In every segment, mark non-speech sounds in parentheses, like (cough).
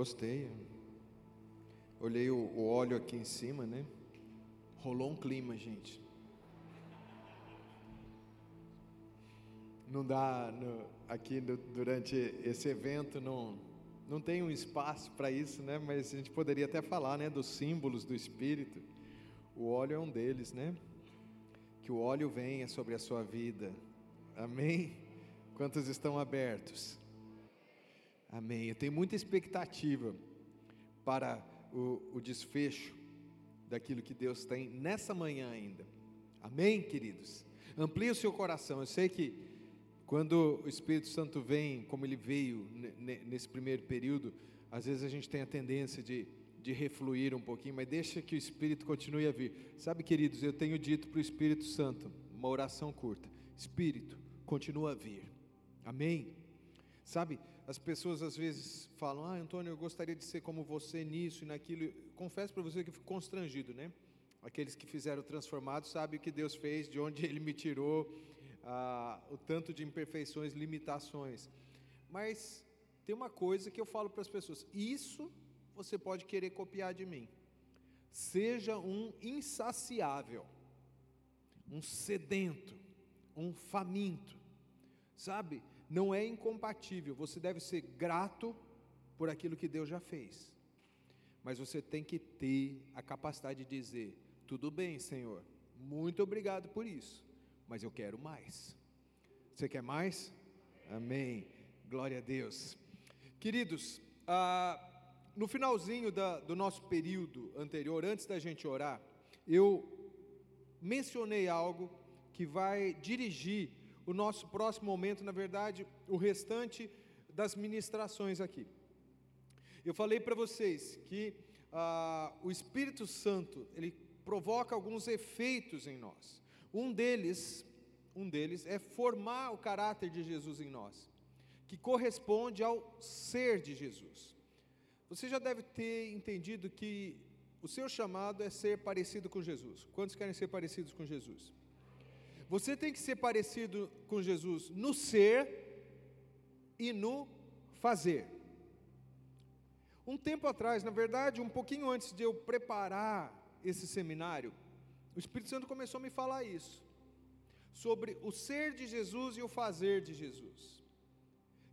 Gostei. Olhei o, o óleo aqui em cima, né? Rolou um clima, gente. Não dá no, aqui no, durante esse evento não não tem um espaço para isso, né? Mas a gente poderia até falar, né, dos símbolos do Espírito. O óleo é um deles, né? Que o óleo venha sobre a sua vida. Amém? Quantos estão abertos? Amém. Eu tenho muita expectativa para o, o desfecho daquilo que Deus tem nessa manhã ainda. Amém, queridos? Amplie o seu coração. Eu sei que quando o Espírito Santo vem, como ele veio nesse primeiro período, às vezes a gente tem a tendência de, de refluir um pouquinho, mas deixa que o Espírito continue a vir. Sabe, queridos, eu tenho dito para o Espírito Santo, uma oração curta: Espírito, continua a vir. Amém? Sabe, as pessoas às vezes falam: Ah, Antônio, eu gostaria de ser como você nisso e naquilo. Confesso para você que fico constrangido, né? Aqueles que fizeram transformado sabem o que Deus fez, de onde (laughs) Ele me tirou, ah, o tanto de imperfeições, limitações. Mas tem uma coisa que eu falo para as pessoas: isso você pode querer copiar de mim. Seja um insaciável, um sedento, um faminto, sabe? Não é incompatível. Você deve ser grato por aquilo que Deus já fez. Mas você tem que ter a capacidade de dizer: tudo bem, Senhor, muito obrigado por isso, mas eu quero mais. Você quer mais? Amém. Glória a Deus. Queridos, ah, no finalzinho da, do nosso período anterior, antes da gente orar, eu mencionei algo que vai dirigir o nosso próximo momento, na verdade, o restante das ministrações aqui. Eu falei para vocês que ah, o Espírito Santo ele provoca alguns efeitos em nós. Um deles, um deles é formar o caráter de Jesus em nós, que corresponde ao ser de Jesus. Você já deve ter entendido que o seu chamado é ser parecido com Jesus. Quantos querem ser parecidos com Jesus? Você tem que ser parecido com Jesus no ser e no fazer. Um tempo atrás, na verdade, um pouquinho antes de eu preparar esse seminário, o Espírito Santo começou a me falar isso, sobre o ser de Jesus e o fazer de Jesus.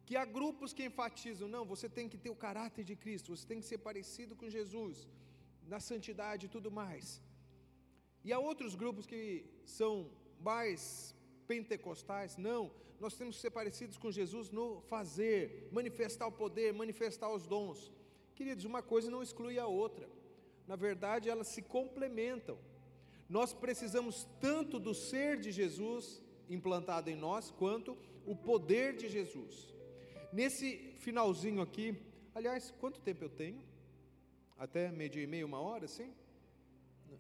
Que há grupos que enfatizam, não, você tem que ter o caráter de Cristo, você tem que ser parecido com Jesus, na santidade e tudo mais. E há outros grupos que são mais pentecostais, não. Nós temos que ser parecidos com Jesus no fazer, manifestar o poder, manifestar os dons. Queridos, uma coisa não exclui a outra. Na verdade, elas se complementam. Nós precisamos tanto do ser de Jesus implantado em nós, quanto o poder de Jesus. Nesse finalzinho aqui, aliás, quanto tempo eu tenho? Até meio-dia e meia, uma hora, sim?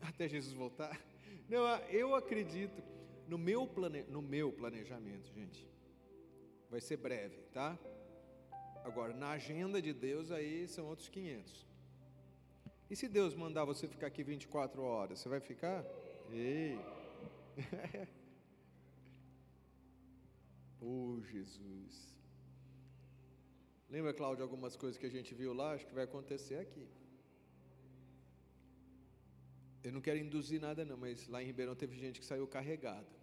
Até Jesus voltar? Não, eu acredito no meu, plane... no meu planejamento, gente, vai ser breve, tá? Agora, na agenda de Deus, aí são outros 500. E se Deus mandar você ficar aqui 24 horas, você vai ficar? Ei! (laughs) oh, Jesus! Lembra, Cláudio, algumas coisas que a gente viu lá? Acho que vai acontecer aqui. Eu não quero induzir nada, não, mas lá em Ribeirão teve gente que saiu carregada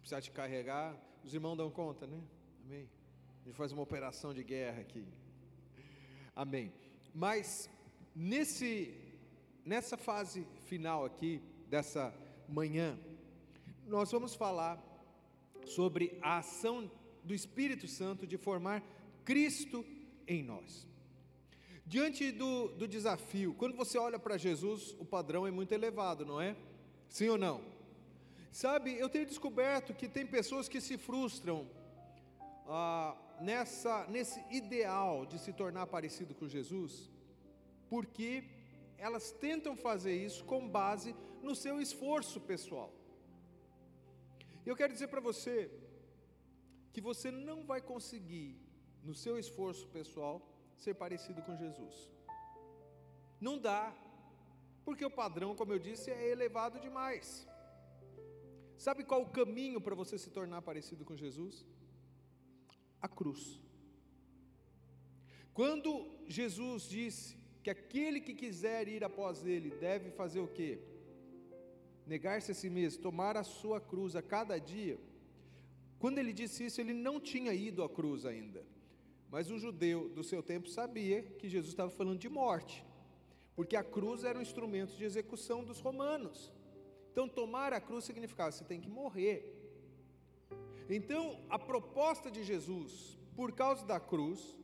precisar te carregar, os irmãos dão conta, né? Amém. A gente faz uma operação de guerra aqui. Amém. Mas nesse nessa fase final aqui dessa manhã, nós vamos falar sobre a ação do Espírito Santo de formar Cristo em nós. Diante do, do desafio, quando você olha para Jesus, o padrão é muito elevado, não é? Sim ou não? Sabe, eu tenho descoberto que tem pessoas que se frustram ah, nessa, nesse ideal de se tornar parecido com Jesus, porque elas tentam fazer isso com base no seu esforço pessoal. Eu quero dizer para você que você não vai conseguir, no seu esforço pessoal, ser parecido com Jesus. Não dá, porque o padrão, como eu disse, é elevado demais. Sabe qual o caminho para você se tornar parecido com Jesus? A cruz. Quando Jesus disse que aquele que quiser ir após ele deve fazer o quê? Negar-se a si mesmo, tomar a sua cruz a cada dia. Quando ele disse isso, ele não tinha ido à cruz ainda. Mas o judeu do seu tempo sabia que Jesus estava falando de morte, porque a cruz era um instrumento de execução dos romanos. Então, tomar a cruz significava você tem que morrer. Então, a proposta de Jesus, por causa da cruz,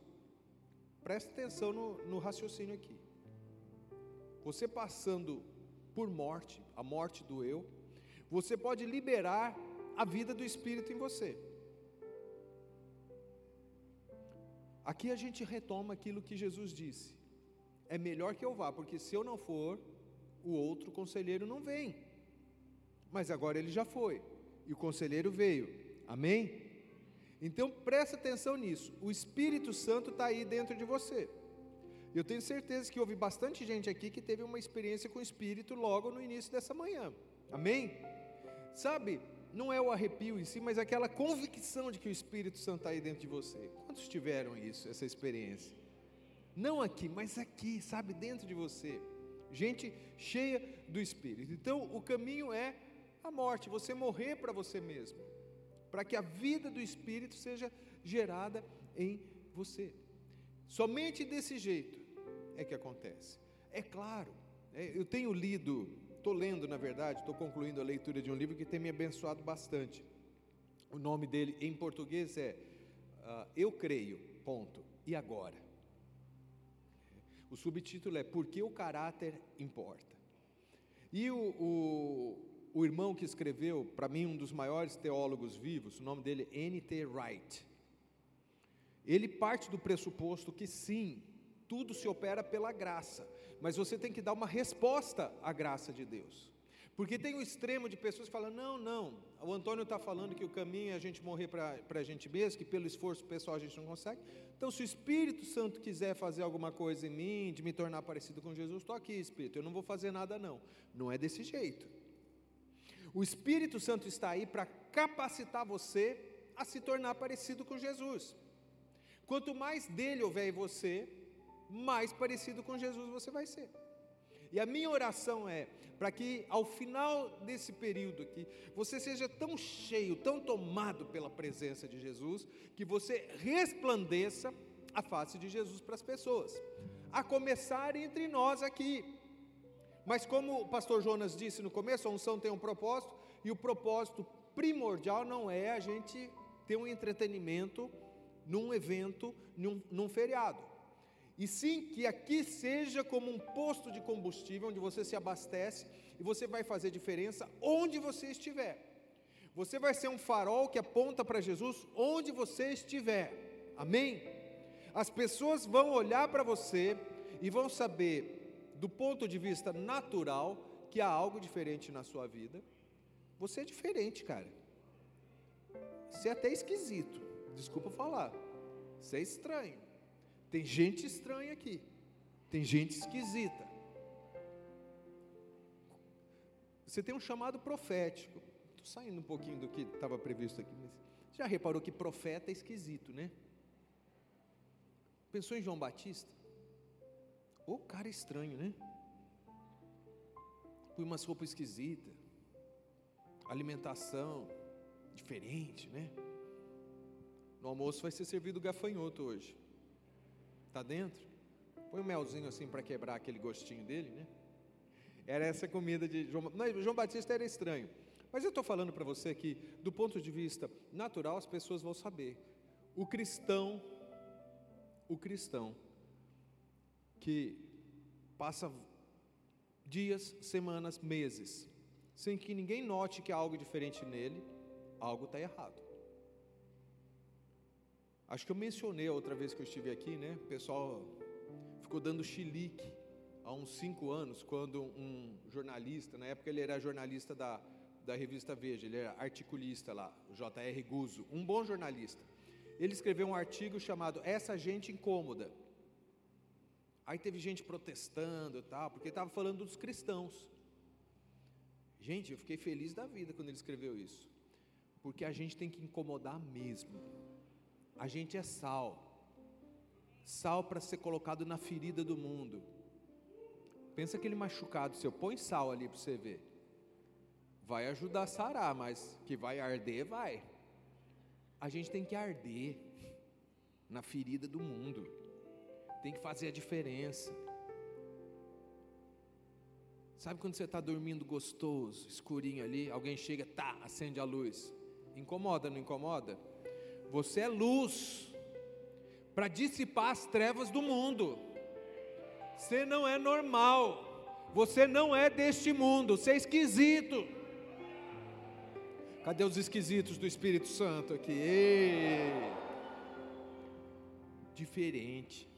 preste atenção no, no raciocínio aqui. Você passando por morte, a morte do eu, você pode liberar a vida do Espírito em você. Aqui a gente retoma aquilo que Jesus disse: é melhor que eu vá, porque se eu não for, o outro conselheiro não vem. Mas agora ele já foi, e o conselheiro veio, amém? Então presta atenção nisso, o Espírito Santo está aí dentro de você. Eu tenho certeza que houve bastante gente aqui que teve uma experiência com o Espírito logo no início dessa manhã, amém? Sabe, não é o arrepio em si, mas aquela convicção de que o Espírito Santo está aí dentro de você. Quantos tiveram isso, essa experiência? Não aqui, mas aqui, sabe, dentro de você. Gente cheia do Espírito. Então, o caminho é a morte, você morrer para você mesmo, para que a vida do Espírito seja gerada em você. Somente desse jeito é que acontece. É claro, é, eu tenho lido Estou lendo, na verdade, estou concluindo a leitura de um livro que tem me abençoado bastante. O nome dele em português é uh, Eu Creio, ponto. E agora? O subtítulo é Por que o caráter importa? E o, o, o irmão que escreveu, para mim, um dos maiores teólogos vivos, o nome dele é N.T. Wright. Ele parte do pressuposto que sim, tudo se opera pela graça mas você tem que dar uma resposta à graça de Deus. Porque tem o extremo de pessoas que falam: não, não, o Antônio está falando que o caminho é a gente morrer para a gente mesmo, que pelo esforço pessoal a gente não consegue. Então, se o Espírito Santo quiser fazer alguma coisa em mim, de me tornar parecido com Jesus, estou aqui, Espírito, eu não vou fazer nada, não. Não é desse jeito. O Espírito Santo está aí para capacitar você a se tornar parecido com Jesus. Quanto mais dele houver em você, mais parecido com Jesus você vai ser. E a minha oração é para que ao final desse período aqui, você seja tão cheio, tão tomado pela presença de Jesus, que você resplandeça a face de Jesus para as pessoas, a começar entre nós aqui. Mas como o pastor Jonas disse no começo, a unção tem um propósito, e o propósito primordial não é a gente ter um entretenimento num evento, num, num feriado e sim que aqui seja como um posto de combustível onde você se abastece e você vai fazer diferença onde você estiver. Você vai ser um farol que aponta para Jesus onde você estiver. Amém? As pessoas vão olhar para você e vão saber, do ponto de vista natural, que há algo diferente na sua vida. Você é diferente, cara. Você é até esquisito. Desculpa falar. Você é estranho. Tem gente estranha aqui. Tem gente esquisita. Você tem um chamado profético. Estou saindo um pouquinho do que estava previsto aqui, mas já reparou que profeta é esquisito, né? Pensou em João Batista? O cara estranho, né? Põe umas roupas esquisitas, alimentação diferente, né? No almoço vai ser servido gafanhoto hoje. Está dentro? Põe um melzinho assim para quebrar aquele gostinho dele, né? Era essa comida de João, não, João Batista era estranho. Mas eu estou falando para você que, do ponto de vista natural, as pessoas vão saber. O cristão, o cristão, que passa dias, semanas, meses, sem que ninguém note que há algo diferente nele, algo está errado. Acho que eu mencionei outra vez que eu estive aqui, né? O pessoal ficou dando chilique há uns cinco anos, quando um jornalista, na época ele era jornalista da, da revista Veja, ele era articulista lá, J.R. Guzzo, um bom jornalista. Ele escreveu um artigo chamado Essa Gente Incômoda. Aí teve gente protestando e tal, porque estava falando dos cristãos. Gente, eu fiquei feliz da vida quando ele escreveu isso, porque a gente tem que incomodar mesmo. A gente é sal. Sal para ser colocado na ferida do mundo. Pensa aquele machucado seu, põe sal ali para você ver. Vai ajudar a sarar, mas que vai arder, vai. A gente tem que arder na ferida do mundo. Tem que fazer a diferença. Sabe quando você está dormindo gostoso, escurinho ali, alguém chega, tá, acende a luz. Incomoda, não incomoda? Você é luz para dissipar as trevas do mundo. Você não é normal. Você não é deste mundo. Você é esquisito. Cadê os esquisitos do Espírito Santo aqui? Ei. Diferente.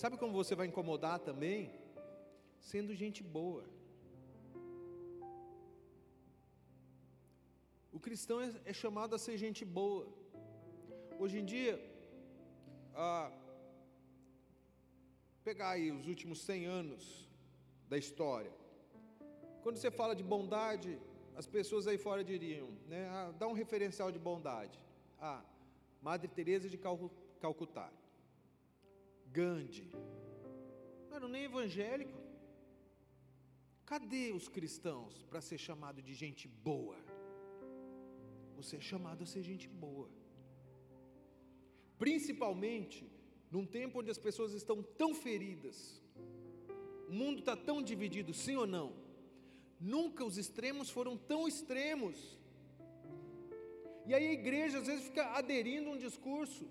Sabe como você vai incomodar também? Sendo gente boa. O cristão é, é chamado a ser gente boa. Hoje em dia, ah, pegar aí os últimos 100 anos da história. Quando você fala de bondade, as pessoas aí fora diriam, né, ah, dá um referencial de bondade. Ah, Madre Teresa de Calcutá, Gandhi, não era nem evangélico. Cadê os cristãos para ser chamado de gente boa? Você é chamado a ser gente boa. Principalmente num tempo onde as pessoas estão tão feridas, o mundo está tão dividido, sim ou não? Nunca os extremos foram tão extremos. E aí a igreja às vezes fica aderindo a um discurso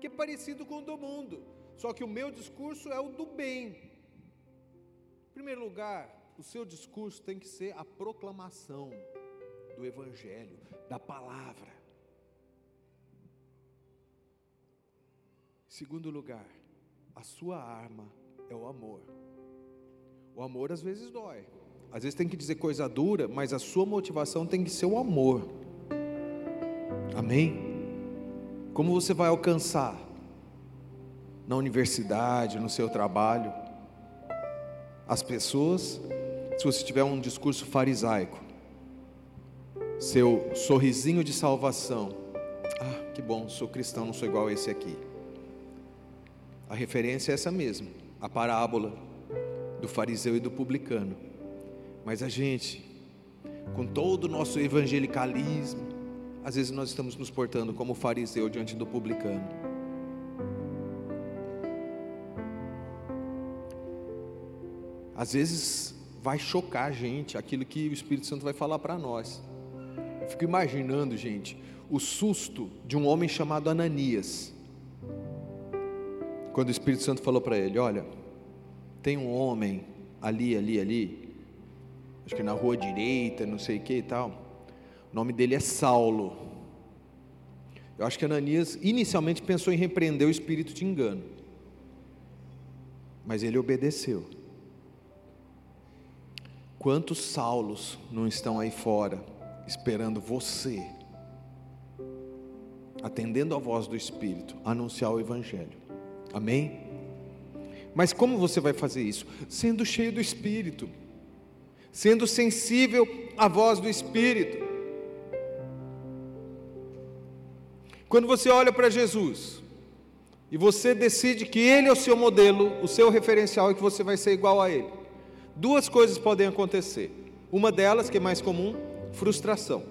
que é parecido com o do mundo, só que o meu discurso é o do bem. Em primeiro lugar, o seu discurso tem que ser a proclamação do Evangelho, da palavra. Segundo lugar, a sua arma é o amor. O amor às vezes dói, às vezes tem que dizer coisa dura, mas a sua motivação tem que ser o amor. Amém? Como você vai alcançar na universidade, no seu trabalho, as pessoas, se você tiver um discurso farisaico, seu sorrisinho de salvação. Ah, que bom, sou cristão, não sou igual a esse aqui. A referência é essa mesmo, a parábola do fariseu e do publicano. Mas a gente, com todo o nosso evangelicalismo, às vezes nós estamos nos portando como fariseu diante do publicano. Às vezes vai chocar a gente aquilo que o Espírito Santo vai falar para nós. Eu fico imaginando, gente, o susto de um homem chamado Ananias. Quando o Espírito Santo falou para ele: Olha, tem um homem ali, ali, ali, acho que na rua direita, não sei o que e tal. O nome dele é Saulo. Eu acho que Ananias inicialmente pensou em repreender o espírito de engano, mas ele obedeceu. Quantos Saulos não estão aí fora? esperando você, atendendo a voz do Espírito, anunciar o Evangelho. Amém? Mas como você vai fazer isso? Sendo cheio do Espírito, sendo sensível à voz do Espírito. Quando você olha para Jesus e você decide que Ele é o seu modelo, o seu referencial e que você vai ser igual a Ele, duas coisas podem acontecer. Uma delas, que é mais comum, frustração,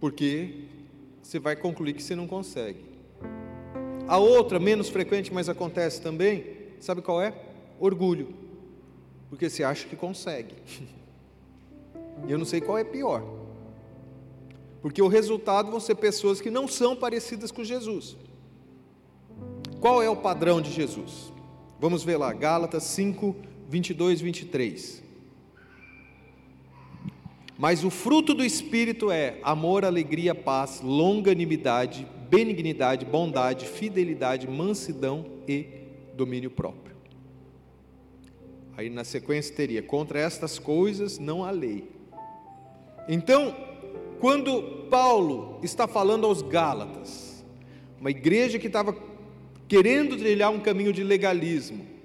porque você vai concluir que você não consegue. A outra, menos frequente, mas acontece também, sabe qual é? Orgulho, porque você acha que consegue. (laughs) E eu não sei qual é pior, porque o resultado vão ser pessoas que não são parecidas com Jesus. Qual é o padrão de Jesus? Vamos ver lá, Gálatas 5, 22, 23. Mas o fruto do Espírito é amor, alegria, paz, longanimidade, benignidade, bondade, fidelidade, mansidão e domínio próprio. Aí na sequência teria: contra estas coisas não há lei. Então, quando Paulo está falando aos Gálatas, uma igreja que estava querendo trilhar um caminho de legalismo,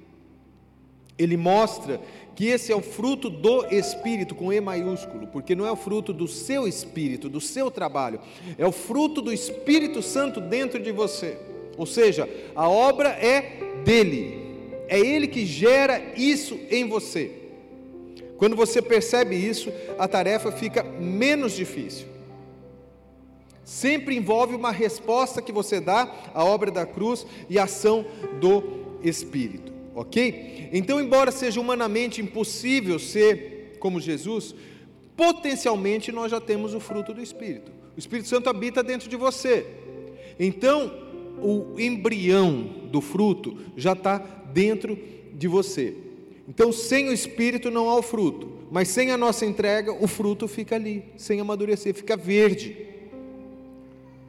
ele mostra que esse é o fruto do Espírito, com E maiúsculo, porque não é o fruto do seu espírito, do seu trabalho, é o fruto do Espírito Santo dentro de você. Ou seja, a obra é dele. É ele que gera isso em você. Quando você percebe isso, a tarefa fica menos difícil. Sempre envolve uma resposta que você dá à obra da cruz e ação do Espírito, ok? Então, embora seja humanamente impossível ser como Jesus, potencialmente nós já temos o fruto do Espírito. O Espírito Santo habita dentro de você. Então, o embrião do fruto já está dentro de você. Então, sem o Espírito não há o fruto, mas sem a nossa entrega, o fruto fica ali, sem amadurecer, fica verde.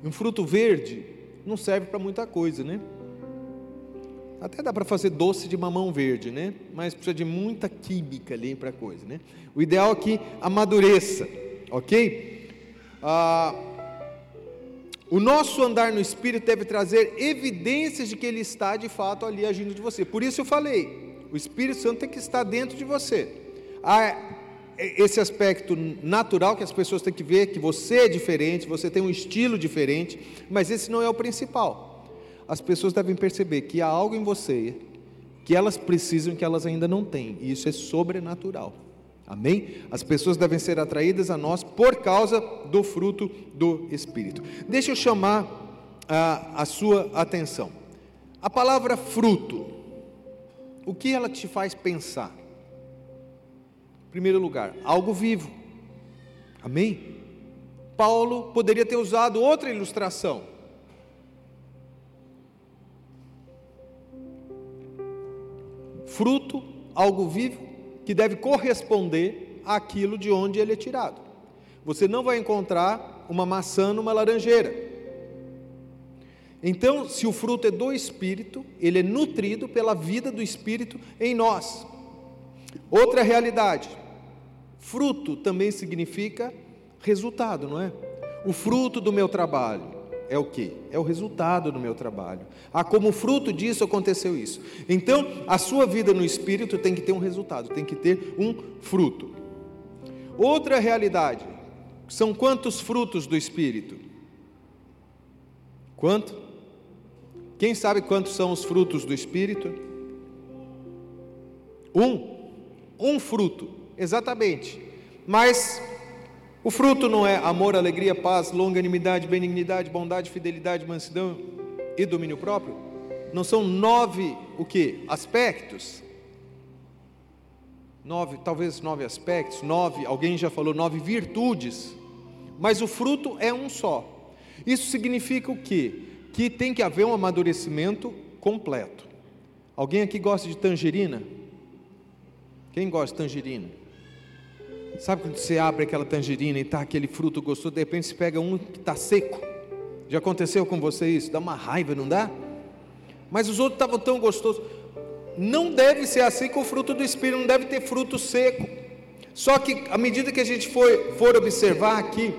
Um fruto verde não serve para muita coisa, né? Até dá para fazer doce de mamão verde, né? Mas precisa de muita química ali para coisa, né? O ideal é que amadureça, ok? Ah, o nosso andar no Espírito deve trazer evidências de que Ele está de fato ali agindo de você. Por isso eu falei, o Espírito Santo tem que estar dentro de você. Há esse aspecto natural que as pessoas têm que ver que você é diferente, você tem um estilo diferente, mas esse não é o principal. As pessoas devem perceber que há algo em você que elas precisam que elas ainda não têm, e isso é sobrenatural. Amém? As pessoas devem ser atraídas a nós por causa do fruto do Espírito. Deixa eu chamar a, a sua atenção. A palavra fruto, o que ela te faz pensar? Em primeiro lugar, algo vivo. Amém? Paulo poderia ter usado outra ilustração. Fruto, algo vivo, que deve corresponder àquilo de onde ele é tirado. Você não vai encontrar uma maçã numa laranjeira. Então, se o fruto é do Espírito, ele é nutrido pela vida do Espírito em nós. Outra realidade: fruto também significa resultado, não é? O fruto do meu trabalho é o que? É o resultado do meu trabalho. Ah, como fruto disso aconteceu isso. Então, a sua vida no Espírito tem que ter um resultado, tem que ter um fruto. Outra realidade: são quantos frutos do Espírito? Quanto? Quem sabe quantos são os frutos do Espírito? Um, um fruto, exatamente. Mas o fruto não é amor, alegria, paz, longanimidade, benignidade, bondade, fidelidade, mansidão e domínio próprio? Não são nove o que? Aspectos? Nove, talvez nove aspectos, nove, alguém já falou nove virtudes, mas o fruto é um só. Isso significa o que? que tem que haver um amadurecimento completo. Alguém aqui gosta de tangerina? Quem gosta de tangerina? Sabe quando você abre aquela tangerina e está aquele fruto gostoso, de repente você pega um que está seco? Já aconteceu com você isso? Dá uma raiva, não dá? Mas os outros estavam tão gostosos. Não deve ser assim com o fruto do Espírito, não deve ter fruto seco. Só que à medida que a gente for, for observar aqui,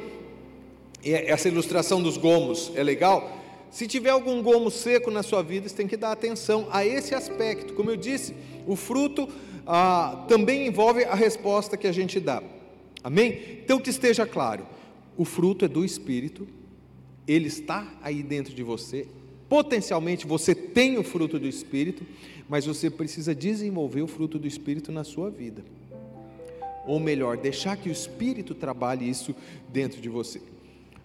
essa ilustração dos gomos é legal, se tiver algum gomo seco na sua vida, você tem que dar atenção a esse aspecto. Como eu disse, o fruto ah, também envolve a resposta que a gente dá. Amém? Então que esteja claro: o fruto é do Espírito, ele está aí dentro de você. Potencialmente você tem o fruto do Espírito, mas você precisa desenvolver o fruto do Espírito na sua vida. Ou melhor, deixar que o Espírito trabalhe isso dentro de você.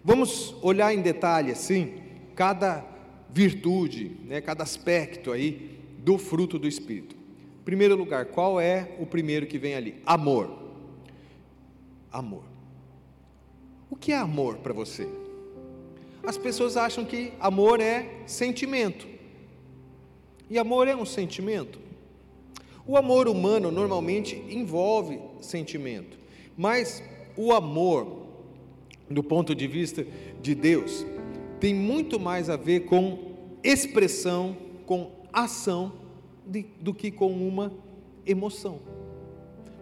Vamos olhar em detalhe assim cada virtude, né, cada aspecto aí do fruto do Espírito. Primeiro lugar, qual é o primeiro que vem ali? Amor. Amor. O que é amor para você? As pessoas acham que amor é sentimento. E amor é um sentimento? O amor humano normalmente envolve sentimento, mas o amor, do ponto de vista de Deus, tem muito mais a ver com expressão, com ação, de, do que com uma emoção.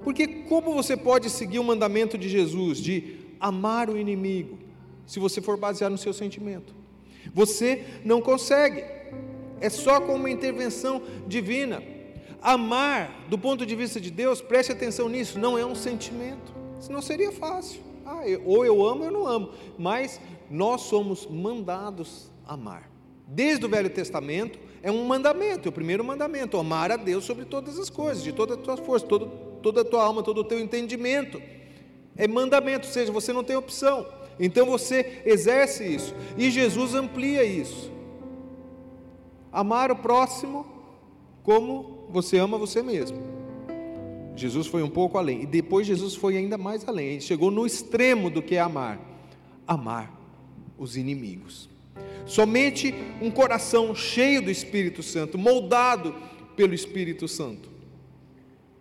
Porque como você pode seguir o mandamento de Jesus de amar o inimigo, se você for baseado no seu sentimento? Você não consegue, é só com uma intervenção divina. Amar, do ponto de vista de Deus, preste atenção nisso, não é um sentimento, senão seria fácil. Ah, eu, ou eu amo ou eu não amo, mas nós somos mandados amar. Desde o Velho Testamento é um mandamento, é o primeiro mandamento: amar a Deus sobre todas as coisas, de toda a tua força, todo, toda a tua alma, todo o teu entendimento. É mandamento, ou seja, você não tem opção. Então você exerce isso. E Jesus amplia isso. Amar o próximo como você ama você mesmo. Jesus foi um pouco além. E depois Jesus foi ainda mais além. Ele chegou no extremo do que é amar. Amar os inimigos. Somente um coração cheio do Espírito Santo, moldado pelo Espírito Santo,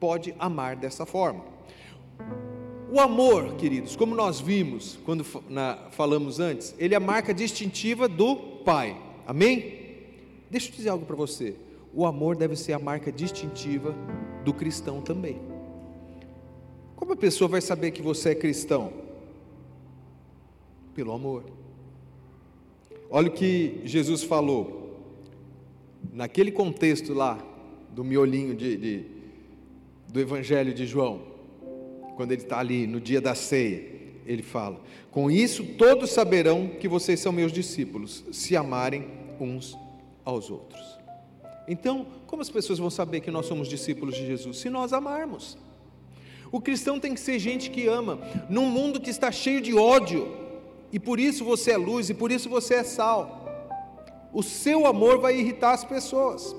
pode amar dessa forma. O amor, queridos, como nós vimos quando na, falamos antes, ele é a marca distintiva do Pai. Amém? Deixa eu dizer algo para você. O amor deve ser a marca distintiva do cristão também. Como a pessoa vai saber que você é cristão? Pelo amor. Olha o que Jesus falou, naquele contexto lá, do miolinho de, de do Evangelho de João, quando ele está ali no dia da ceia, ele fala: Com isso todos saberão que vocês são meus discípulos, se amarem uns aos outros. Então, como as pessoas vão saber que nós somos discípulos de Jesus? Se nós amarmos. O cristão tem que ser gente que ama, num mundo que está cheio de ódio, e por isso você é luz, e por isso você é sal. O seu amor vai irritar as pessoas.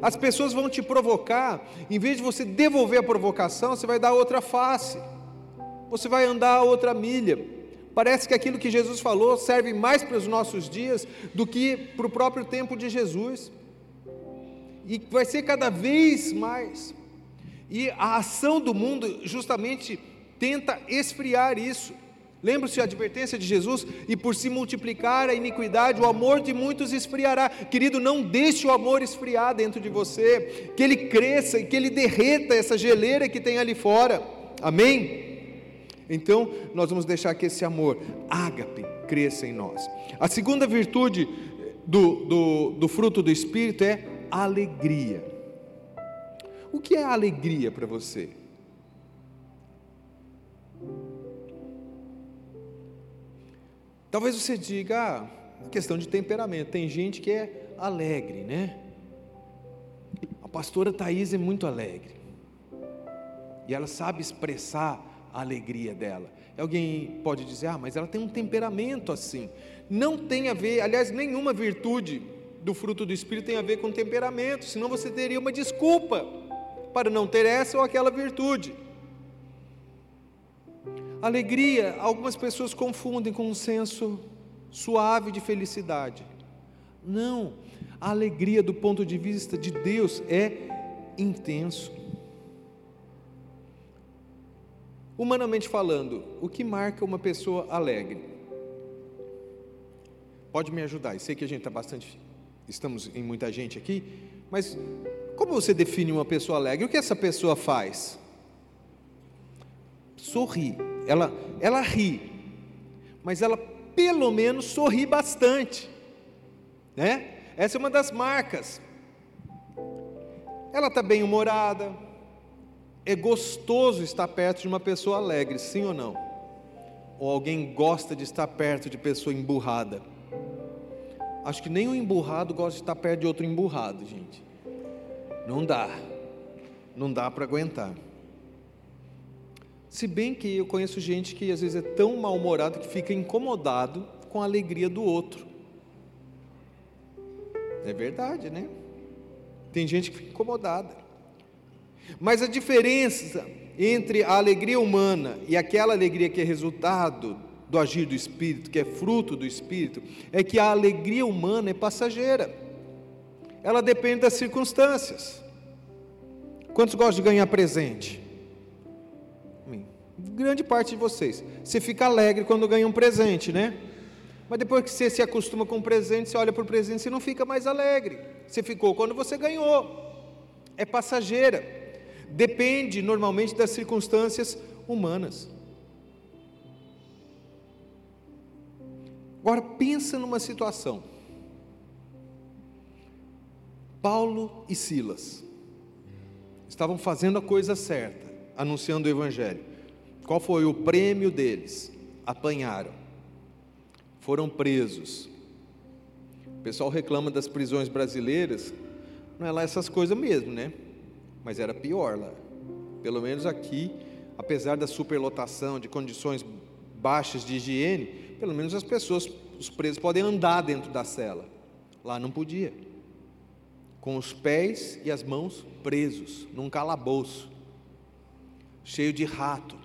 As pessoas vão te provocar, em vez de você devolver a provocação, você vai dar outra face, você vai andar outra milha. Parece que aquilo que Jesus falou serve mais para os nossos dias do que para o próprio tempo de Jesus, e vai ser cada vez mais. E a ação do mundo justamente tenta esfriar isso. Lembre-se a advertência de Jesus: e por se multiplicar a iniquidade, o amor de muitos esfriará. Querido, não deixe o amor esfriar dentro de você, que ele cresça e que ele derreta essa geleira que tem ali fora. Amém? Então, nós vamos deixar que esse amor, ágape, cresça em nós. A segunda virtude do, do, do fruto do Espírito é alegria. O que é alegria para você? Talvez você diga, ah, questão de temperamento. Tem gente que é alegre, né? A pastora Thais é muito alegre. E ela sabe expressar a alegria dela. Alguém pode dizer, ah, mas ela tem um temperamento assim. Não tem a ver, aliás, nenhuma virtude do fruto do Espírito tem a ver com temperamento, senão você teria uma desculpa para não ter essa ou aquela virtude. Alegria, algumas pessoas confundem com um senso suave de felicidade. Não, a alegria do ponto de vista de Deus é intenso. Humanamente falando, o que marca uma pessoa alegre? Pode me ajudar, eu sei que a gente está bastante, estamos em muita gente aqui, mas como você define uma pessoa alegre? O que essa pessoa faz? Sorri ela, ela ri, mas ela pelo menos sorri bastante, né? Essa é uma das marcas. Ela está bem humorada, é gostoso estar perto de uma pessoa alegre, sim ou não? Ou alguém gosta de estar perto de pessoa emburrada? Acho que nem um emburrado gosta de estar perto de outro emburrado, gente. Não dá, não dá para aguentar. Se bem que eu conheço gente que às vezes é tão mal-humorado que fica incomodado com a alegria do outro. É verdade, né? Tem gente que fica incomodada. Mas a diferença entre a alegria humana e aquela alegria que é resultado do agir do Espírito, que é fruto do Espírito, é que a alegria humana é passageira. Ela depende das circunstâncias. Quantos gostam de ganhar presente? Grande parte de vocês. Você fica alegre quando ganha um presente, né? Mas depois que você se acostuma com o presente, você olha para o presente, você não fica mais alegre. Você ficou quando você ganhou. É passageira. Depende normalmente das circunstâncias humanas. Agora pensa numa situação. Paulo e Silas estavam fazendo a coisa certa, anunciando o evangelho. Qual foi o prêmio deles? Apanharam, foram presos, O pessoal reclama das prisões brasileiras, não é lá essas coisas mesmo, né? Mas era pior lá. Pelo menos aqui, apesar da superlotação, de condições baixas de higiene, pelo menos as pessoas, os presos podem andar dentro da cela. Lá não podia. Com os pés e as mãos presos num calabouço, cheio de rato.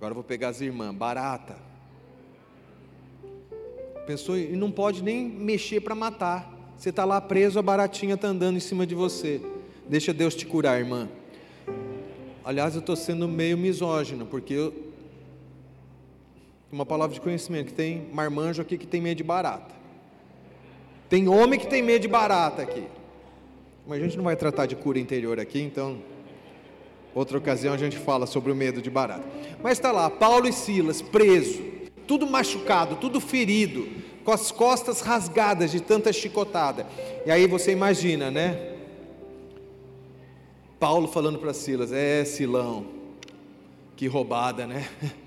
Agora vou pegar as irmãs, barata. Pensou, e não pode nem mexer para matar. Você está lá preso, a baratinha está andando em cima de você. Deixa Deus te curar, irmã. Aliás, eu estou sendo meio misógino, porque eu, uma palavra de conhecimento, que tem marmanjo aqui que tem medo de barata. Tem homem que tem medo de barata aqui. Mas a gente não vai tratar de cura interior aqui, então outra ocasião a gente fala sobre o medo de barata. Mas está lá, Paulo e Silas preso, tudo machucado, tudo ferido, com as costas rasgadas de tanta chicotada. E aí você imagina, né? Paulo falando para Silas: É, Silão, que roubada, né? (laughs)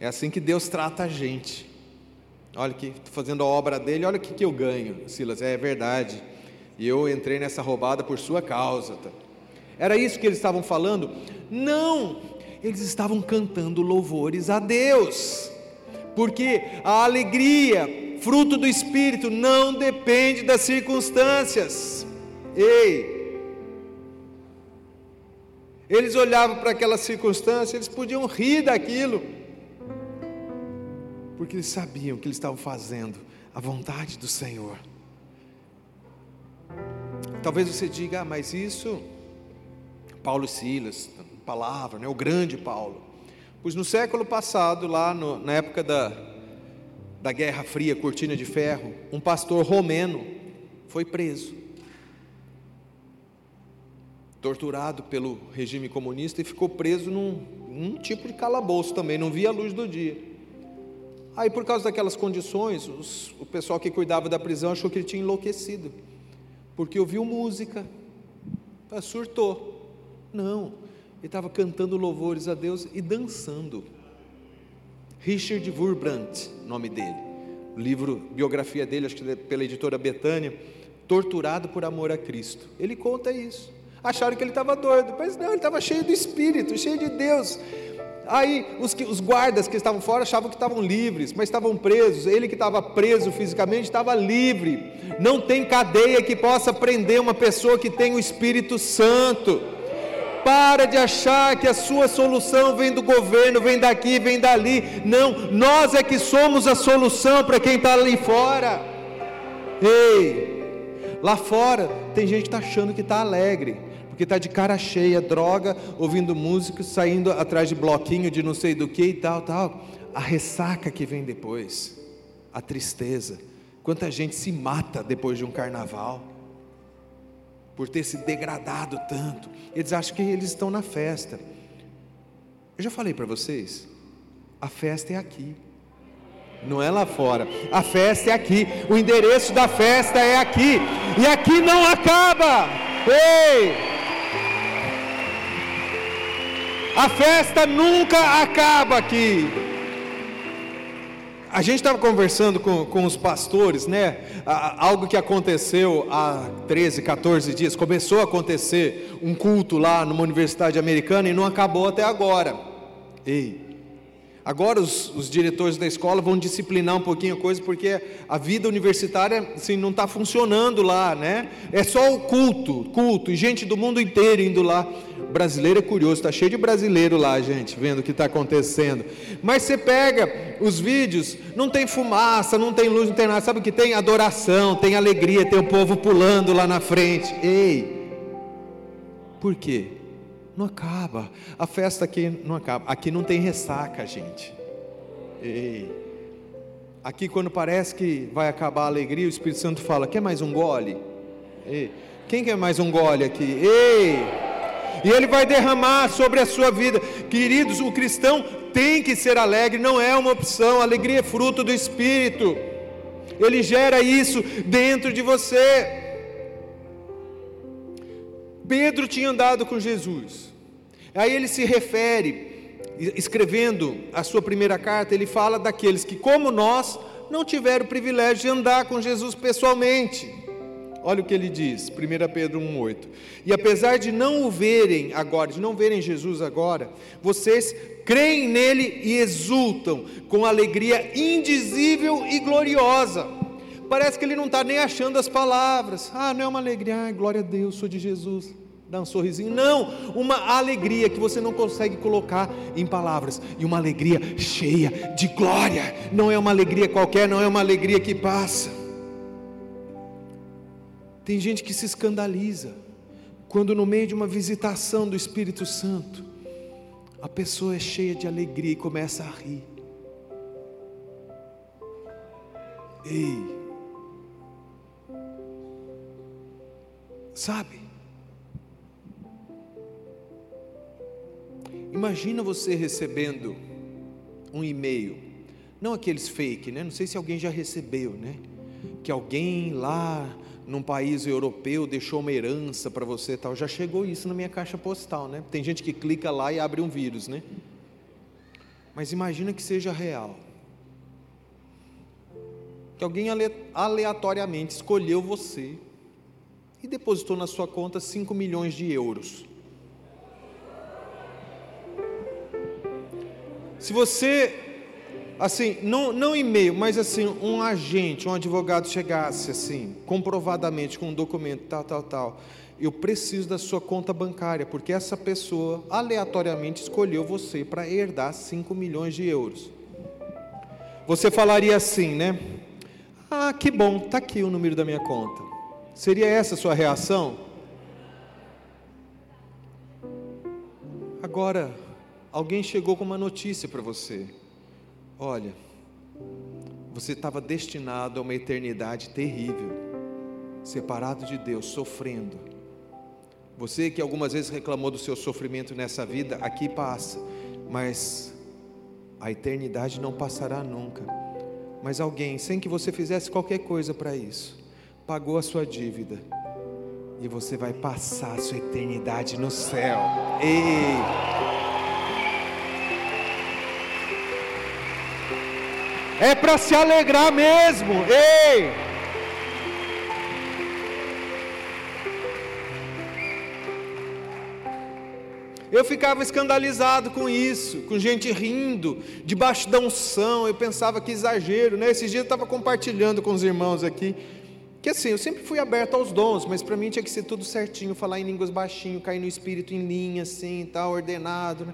É assim que Deus trata a gente. Olha que estou fazendo a obra dele, olha o que, que eu ganho. Silas, é verdade. E eu entrei nessa roubada por sua causa. Tá? Era isso que eles estavam falando? Não, eles estavam cantando louvores a Deus. Porque a alegria, fruto do Espírito, não depende das circunstâncias. Ei, eles olhavam para aquela circunstância, eles podiam rir daquilo porque eles sabiam que eles estavam fazendo a vontade do Senhor. Talvez você diga, ah, mas isso, Paulo e Silas, palavra, né? o grande Paulo. Pois no século passado, lá no, na época da, da Guerra Fria, Cortina de Ferro, um pastor romeno foi preso, torturado pelo regime comunista e ficou preso num, num tipo de calabouço também, não via a luz do dia. Aí, por causa daquelas condições, os, o pessoal que cuidava da prisão achou que ele tinha enlouquecido, porque ouviu música, surtou. Não, ele estava cantando louvores a Deus e dançando. Richard Wurmbrandt, nome dele, livro, biografia dele, acho que é pela editora Betânia, Torturado por Amor a Cristo. Ele conta isso. Acharam que ele estava doido, mas não, ele estava cheio do Espírito, cheio de Deus. Aí os, que, os guardas que estavam fora achavam que estavam livres, mas estavam presos. Ele que estava preso fisicamente estava livre. Não tem cadeia que possa prender uma pessoa que tem o Espírito Santo. Para de achar que a sua solução vem do governo, vem daqui, vem dali. Não, nós é que somos a solução para quem está ali fora. Ei, lá fora tem gente que está achando que está alegre porque está de cara cheia, droga, ouvindo música, saindo atrás de bloquinho de não sei do que e tal, tal. A ressaca que vem depois, a tristeza. Quanta gente se mata depois de um carnaval, por ter se degradado tanto. Eles acham que eles estão na festa. Eu já falei para vocês, a festa é aqui. Não é lá fora. A festa é aqui. O endereço da festa é aqui. E aqui não acaba. Ei! A festa nunca acaba aqui. A gente estava conversando com, com os pastores, né? Algo que aconteceu há 13, 14 dias. Começou a acontecer um culto lá numa universidade americana e não acabou até agora. Ei, Agora os, os, diretores da escola vão disciplinar um pouquinho a coisa, porque a vida universitária assim, não está funcionando lá, né? É só o culto, culto, e gente do mundo inteiro indo lá. Brasileiro é curioso, está cheio de brasileiro lá, gente, vendo o que está acontecendo. Mas você pega os vídeos, não tem fumaça, não tem luz, não tem nada. Sabe o que tem? Adoração, tem alegria, tem o povo pulando lá na frente. Ei, por quê? Não acaba. A festa aqui não acaba. Aqui não tem ressaca, gente. Ei. Aqui, quando parece que vai acabar a alegria, o Espírito Santo fala: Quer mais um gole? Ei. Quem quer mais um gole aqui? Ei! E Ele vai derramar sobre a sua vida. Queridos, o cristão tem que ser alegre, não é uma opção. Alegria é fruto do Espírito. Ele gera isso dentro de você. Pedro tinha andado com Jesus. Aí ele se refere, escrevendo a sua primeira carta, ele fala daqueles que, como nós, não tiveram o privilégio de andar com Jesus pessoalmente. Olha o que ele diz, 1 Pedro 1,8. E apesar de não o verem agora, de não verem Jesus agora, vocês creem nele e exultam com alegria indizível e gloriosa. Parece que ele não está nem achando as palavras. Ah, não é uma alegria, ah, glória a Deus, sou de Jesus. Dá um sorrisinho. Não, uma alegria que você não consegue colocar em palavras. E uma alegria cheia de glória. Não é uma alegria qualquer, não é uma alegria que passa. Tem gente que se escandaliza quando, no meio de uma visitação do Espírito Santo, a pessoa é cheia de alegria e começa a rir. Ei, sabe? Imagina você recebendo um e-mail, não aqueles fake, né? Não sei se alguém já recebeu, né? Que alguém lá num país europeu deixou uma herança para você tal. Já chegou isso na minha caixa postal, né? Tem gente que clica lá e abre um vírus, né? Mas imagina que seja real. Que alguém aleatoriamente escolheu você e depositou na sua conta 5 milhões de euros. Se você assim, não, não e-mail, mas assim, um agente, um advogado chegasse assim, comprovadamente com um documento, tal, tal, tal, eu preciso da sua conta bancária, porque essa pessoa aleatoriamente escolheu você para herdar 5 milhões de euros. Você falaria assim, né? Ah, que bom, está aqui o número da minha conta. Seria essa a sua reação? Agora, alguém chegou com uma notícia para você. Olha, você estava destinado a uma eternidade terrível, separado de Deus, sofrendo. Você que algumas vezes reclamou do seu sofrimento nessa vida, aqui passa, mas a eternidade não passará nunca. Mas alguém, sem que você fizesse qualquer coisa para isso, pagou a sua dívida e você vai passar a sua eternidade no céu. Ei! É para se alegrar mesmo. Ei! Eu ficava escandalizado com isso, com gente rindo, debaixo da unção. Eu pensava que exagero, né? Esses dias eu estava compartilhando com os irmãos aqui. Que assim, eu sempre fui aberto aos dons, mas para mim tinha que ser tudo certinho, falar em línguas baixinho, cair no espírito em linha, assim, tal, ordenado. Né?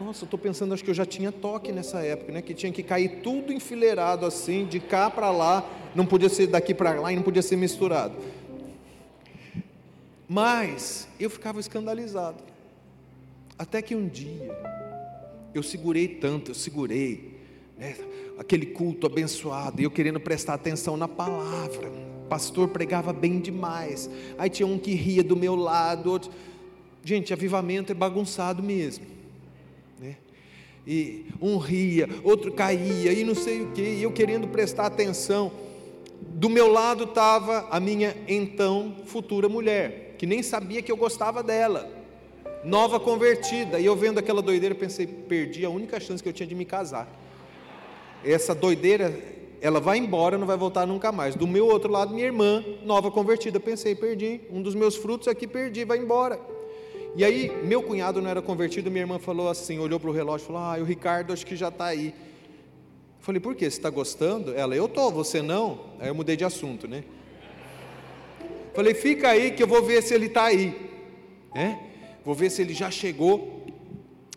Nossa, eu estou pensando, acho que eu já tinha toque nessa época, né? Que tinha que cair tudo enfileirado assim, de cá para lá, não podia ser daqui para lá e não podia ser misturado. Mas eu ficava escandalizado. Até que um dia eu segurei tanto, eu segurei, né? aquele culto abençoado, e eu querendo prestar atenção na palavra. Pastor pregava bem demais. Aí tinha um que ria do meu lado, outro. Gente, avivamento é bagunçado mesmo e um ria, outro caía, e não sei o que, e eu querendo prestar atenção. Do meu lado estava a minha então futura mulher, que nem sabia que eu gostava dela, nova convertida, e eu vendo aquela doideira, pensei, perdi a única chance que eu tinha de me casar. Essa doideira, ela vai embora, não vai voltar nunca mais. Do meu outro lado, minha irmã, nova convertida, pensei, perdi, um dos meus frutos aqui perdi, vai embora. E aí, meu cunhado não era convertido, minha irmã falou assim, olhou para o relógio e falou: Ah, o Ricardo acho que já está aí. falei, por quê? Você está gostando? Ela, eu estou, você não? Aí eu mudei de assunto, né? Falei, fica aí que eu vou ver se ele está aí. Né? Vou ver se ele já chegou.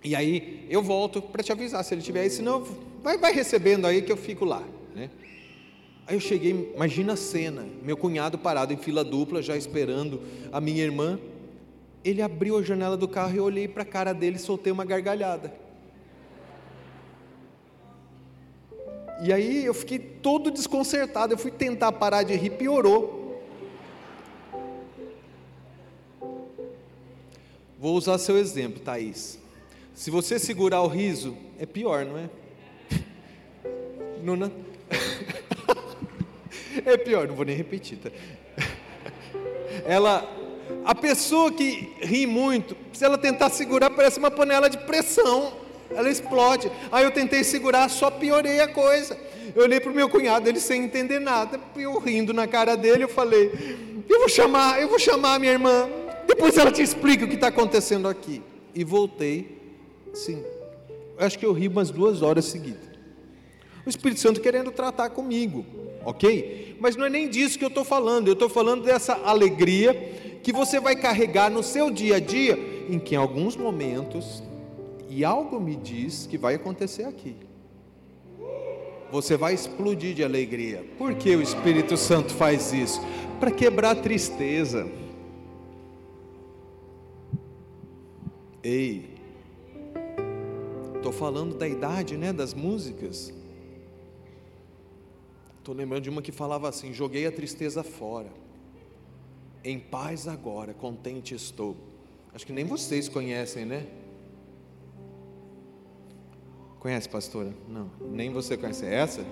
E aí eu volto para te avisar se ele estiver aí, senão vai, vai recebendo aí que eu fico lá. Né? Aí eu cheguei, imagina a cena, meu cunhado parado em fila dupla, já esperando a minha irmã ele abriu a janela do carro e eu olhei para a cara dele e soltei uma gargalhada. E aí eu fiquei todo desconcertado. Eu fui tentar parar de rir, piorou. Vou usar seu exemplo, Thaís. Se você segurar o riso, é pior, não é? (laughs) Não, não. É pior, não vou nem repetir. Tá? Ela a pessoa que ri muito, se ela tentar segurar, parece uma panela de pressão, ela explode. Aí eu tentei segurar, só piorei a coisa. Eu olhei para o meu cunhado, ele sem entender nada, eu rindo na cara dele, eu falei: Eu vou chamar, eu vou chamar a minha irmã, depois ela te explica o que está acontecendo aqui. E voltei, sim, acho que eu ri umas duas horas seguidas. O Espírito Santo querendo tratar comigo, ok? Mas não é nem disso que eu estou falando, eu estou falando dessa alegria que você vai carregar no seu dia a dia, em que em alguns momentos, e algo me diz que vai acontecer aqui. Você vai explodir de alegria. Por que o Espírito Santo faz isso? Para quebrar a tristeza. Ei, estou falando da idade, né, das músicas. Estou lembrando de uma que falava assim: joguei a tristeza fora, em paz agora, contente estou. Acho que nem vocês conhecem, né? Conhece, pastora? Não, nem você conhece essa?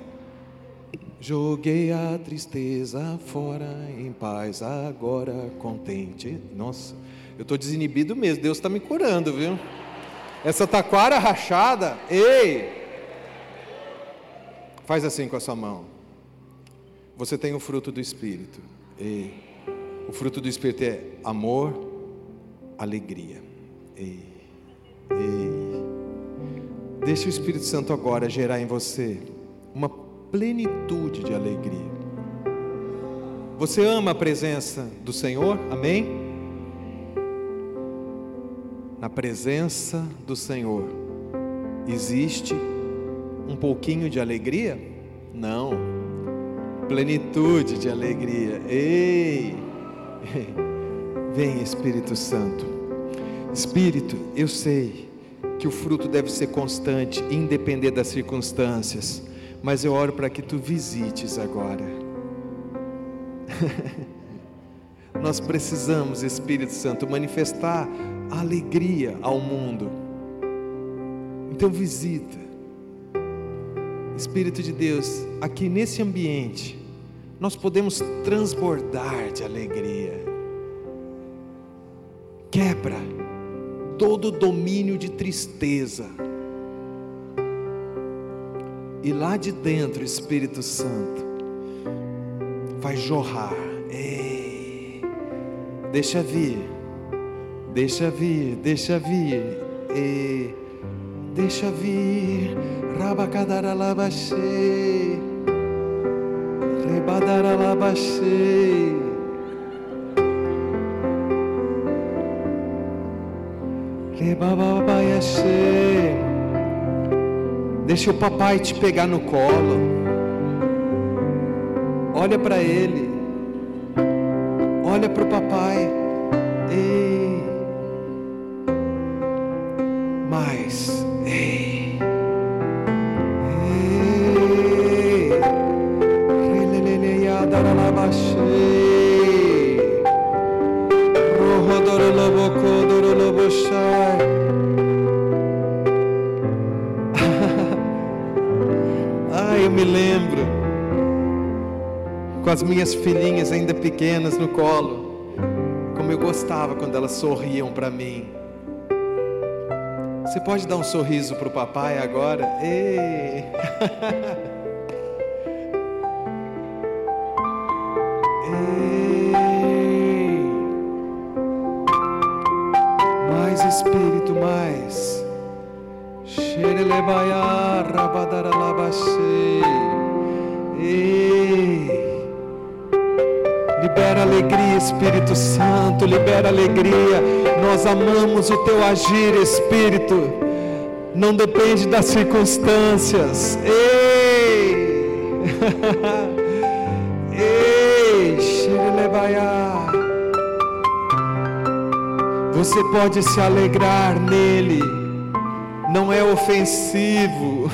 Joguei a tristeza fora, em paz agora, contente. Nossa, eu estou desinibido mesmo, Deus está me curando, viu? Essa taquara rachada, ei! Faz assim com a sua mão. Você tem o fruto do Espírito. E o fruto do Espírito é amor, alegria. E, e, deixe o Espírito Santo agora gerar em você uma plenitude de alegria. Você ama a presença do Senhor? Amém? Na presença do Senhor existe um pouquinho de alegria? Não plenitude de alegria. Ei, (laughs) vem Espírito Santo. Espírito, eu sei que o fruto deve ser constante, independente das circunstâncias, mas eu oro para que tu visites agora. (laughs) Nós precisamos, Espírito Santo, manifestar a alegria ao mundo. Então visita. Espírito de Deus, aqui nesse ambiente, nós podemos transbordar de alegria. Quebra todo domínio de tristeza. E lá de dentro, Espírito Santo vai jorrar. Ei, deixa vir, deixa vir, deixa vir. Ei, deixa vir. Rabacadaralabaxê. Rebadaralabaxê. Rebababaiaxê. Deixa o papai te pegar no colo. Olha para ele. Olha para o papai. Pequenas no colo, como eu gostava quando elas sorriam para mim. Você pode dar um sorriso para o papai agora? Ei! Ei! Mais espírito, mais. Xerelebaiá. Ei! Libera alegria, Espírito Santo, libera alegria. Nós amamos o teu agir, Espírito. Não depende das circunstâncias. Ei! (laughs) Ei, Xerilebaiá. Você pode se alegrar nele. Não é ofensivo.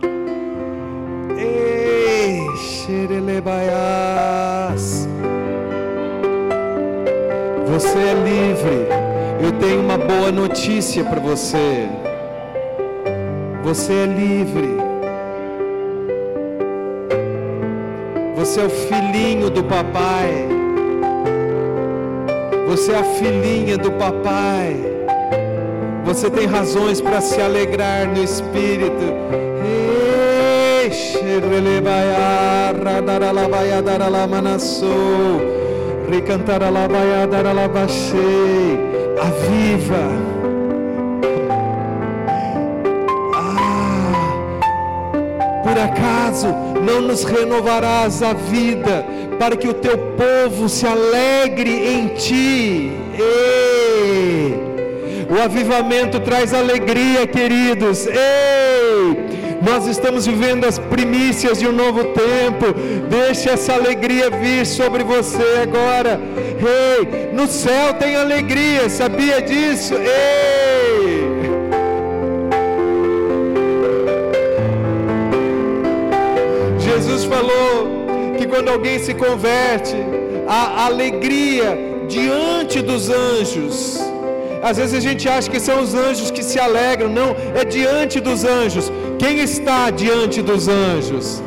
(laughs) Ei, Xerilebaiás. Você é livre. Eu tenho uma boa notícia para você. Você é livre. Você é o filhinho do papai. Você é a filhinha do papai. Você tem razões para se alegrar no espírito. Ei, Exerelebaya, radaralabaya, daralamanasou. Recantaralabaya, daralabachei. Aviva. Ah, por acaso não nos renovarás a vida para que o teu povo se alegre em ti? Ei! O avivamento traz alegria, queridos. Ei! Nós estamos vivendo as primícias de um novo tempo. Deixe essa alegria vir sobre você agora. Ei, no céu tem alegria, sabia disso? Ei! Jesus falou que quando alguém se converte, a alegria diante dos anjos. Às vezes a gente acha que são os anjos que se alegram, não, é diante dos anjos. Quem está diante dos anjos?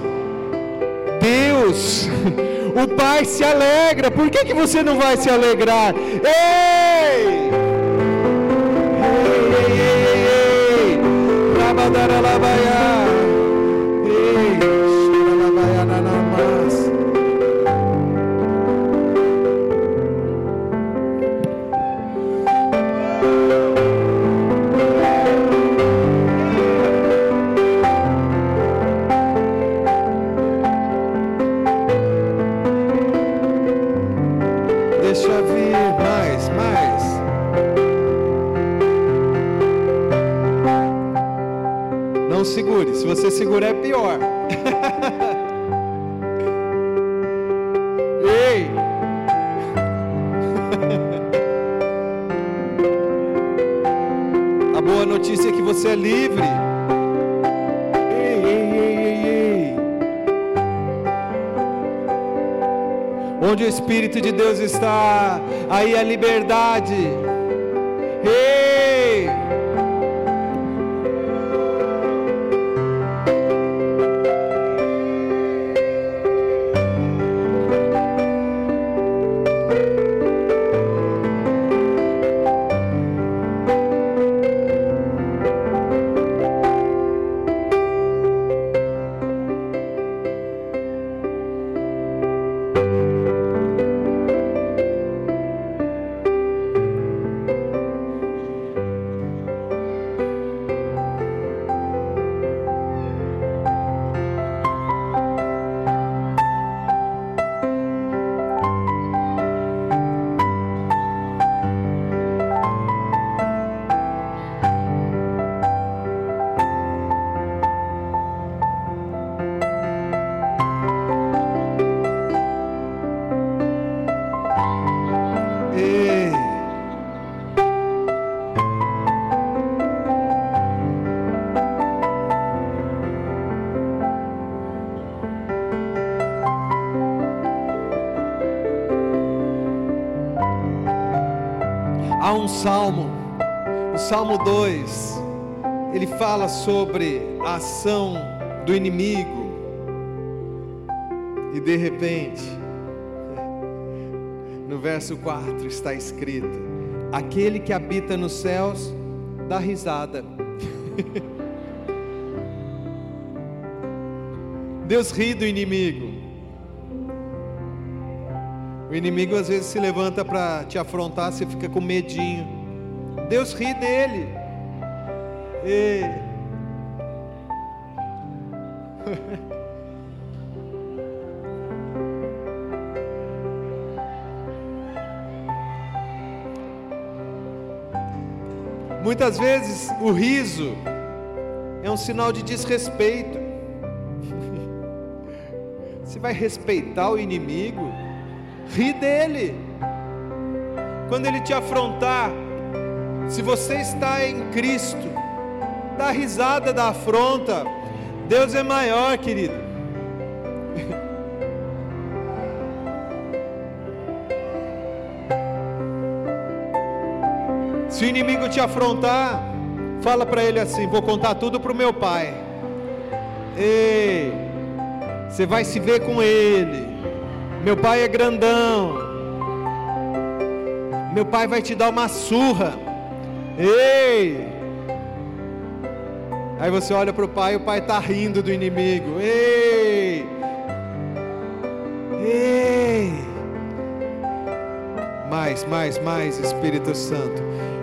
Deus. (laughs) O Pai se alegra. Por que, que você não vai se alegrar? Ei! Ei, ei, ei, ei, ei. Pior. (laughs) Ei! (laughs) A boa notícia é que você é livre. Ei, ei, ei, ei, ei. Onde o Espírito de Deus está, aí a liberdade. Ei! Há um salmo, o Salmo 2, ele fala sobre a ação do inimigo, e de repente, no verso 4 está escrito: Aquele que habita nos céus dá risada. (laughs) Deus ri do inimigo. O inimigo às vezes se levanta para te afrontar, você fica com medinho. Deus ri dele. Ei. (laughs) Muitas vezes o riso é um sinal de desrespeito. (laughs) Você vai respeitar o inimigo? Ri dele. Quando ele te afrontar, se você está em Cristo, dá risada da afronta. Deus é maior, querido. (laughs) Se o inimigo te afrontar, fala para ele assim: Vou contar tudo para o meu pai. Ei, você vai se ver com ele. Meu pai é grandão. Meu pai vai te dar uma surra. Ei! Aí você olha para o pai e o pai está rindo do inimigo. Ei! Ei! Mais, mais, mais, Espírito Santo.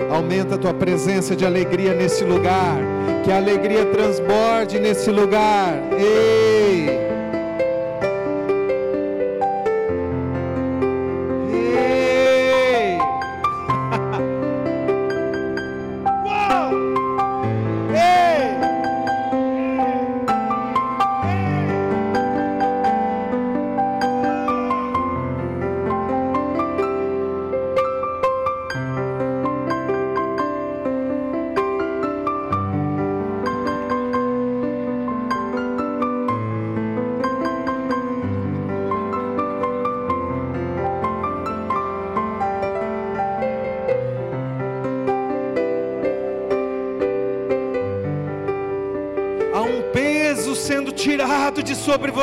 Aumenta a tua presença de alegria nesse lugar. Que a alegria transborde nesse lugar. Ei!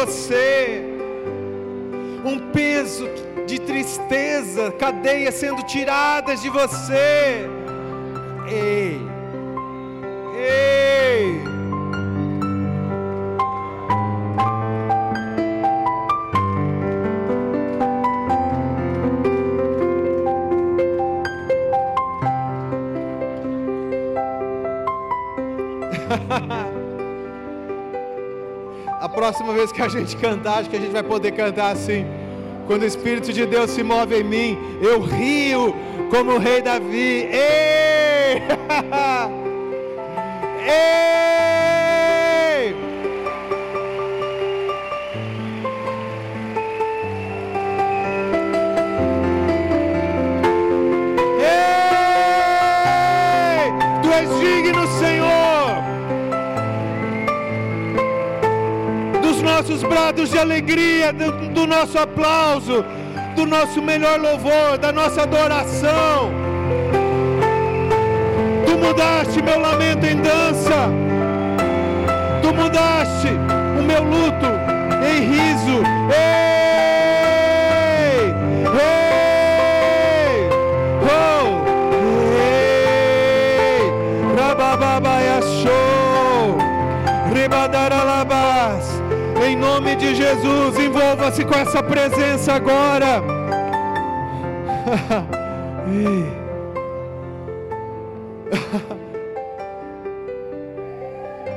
Você, um peso de tristeza, cadeias sendo tiradas de você. Próxima vez que a gente cantar, acho que a gente vai poder cantar assim. Quando o Espírito de Deus se move em mim, eu rio como o rei Davi. Ei! (laughs) Ei! Alegria, do, do nosso aplauso, do nosso melhor louvor, da nossa adoração. Tu mudaste meu lamento em dança, tu mudaste o meu luto em riso. Ei! Em nome de Jesus, envolva-se com essa presença agora. (laughs)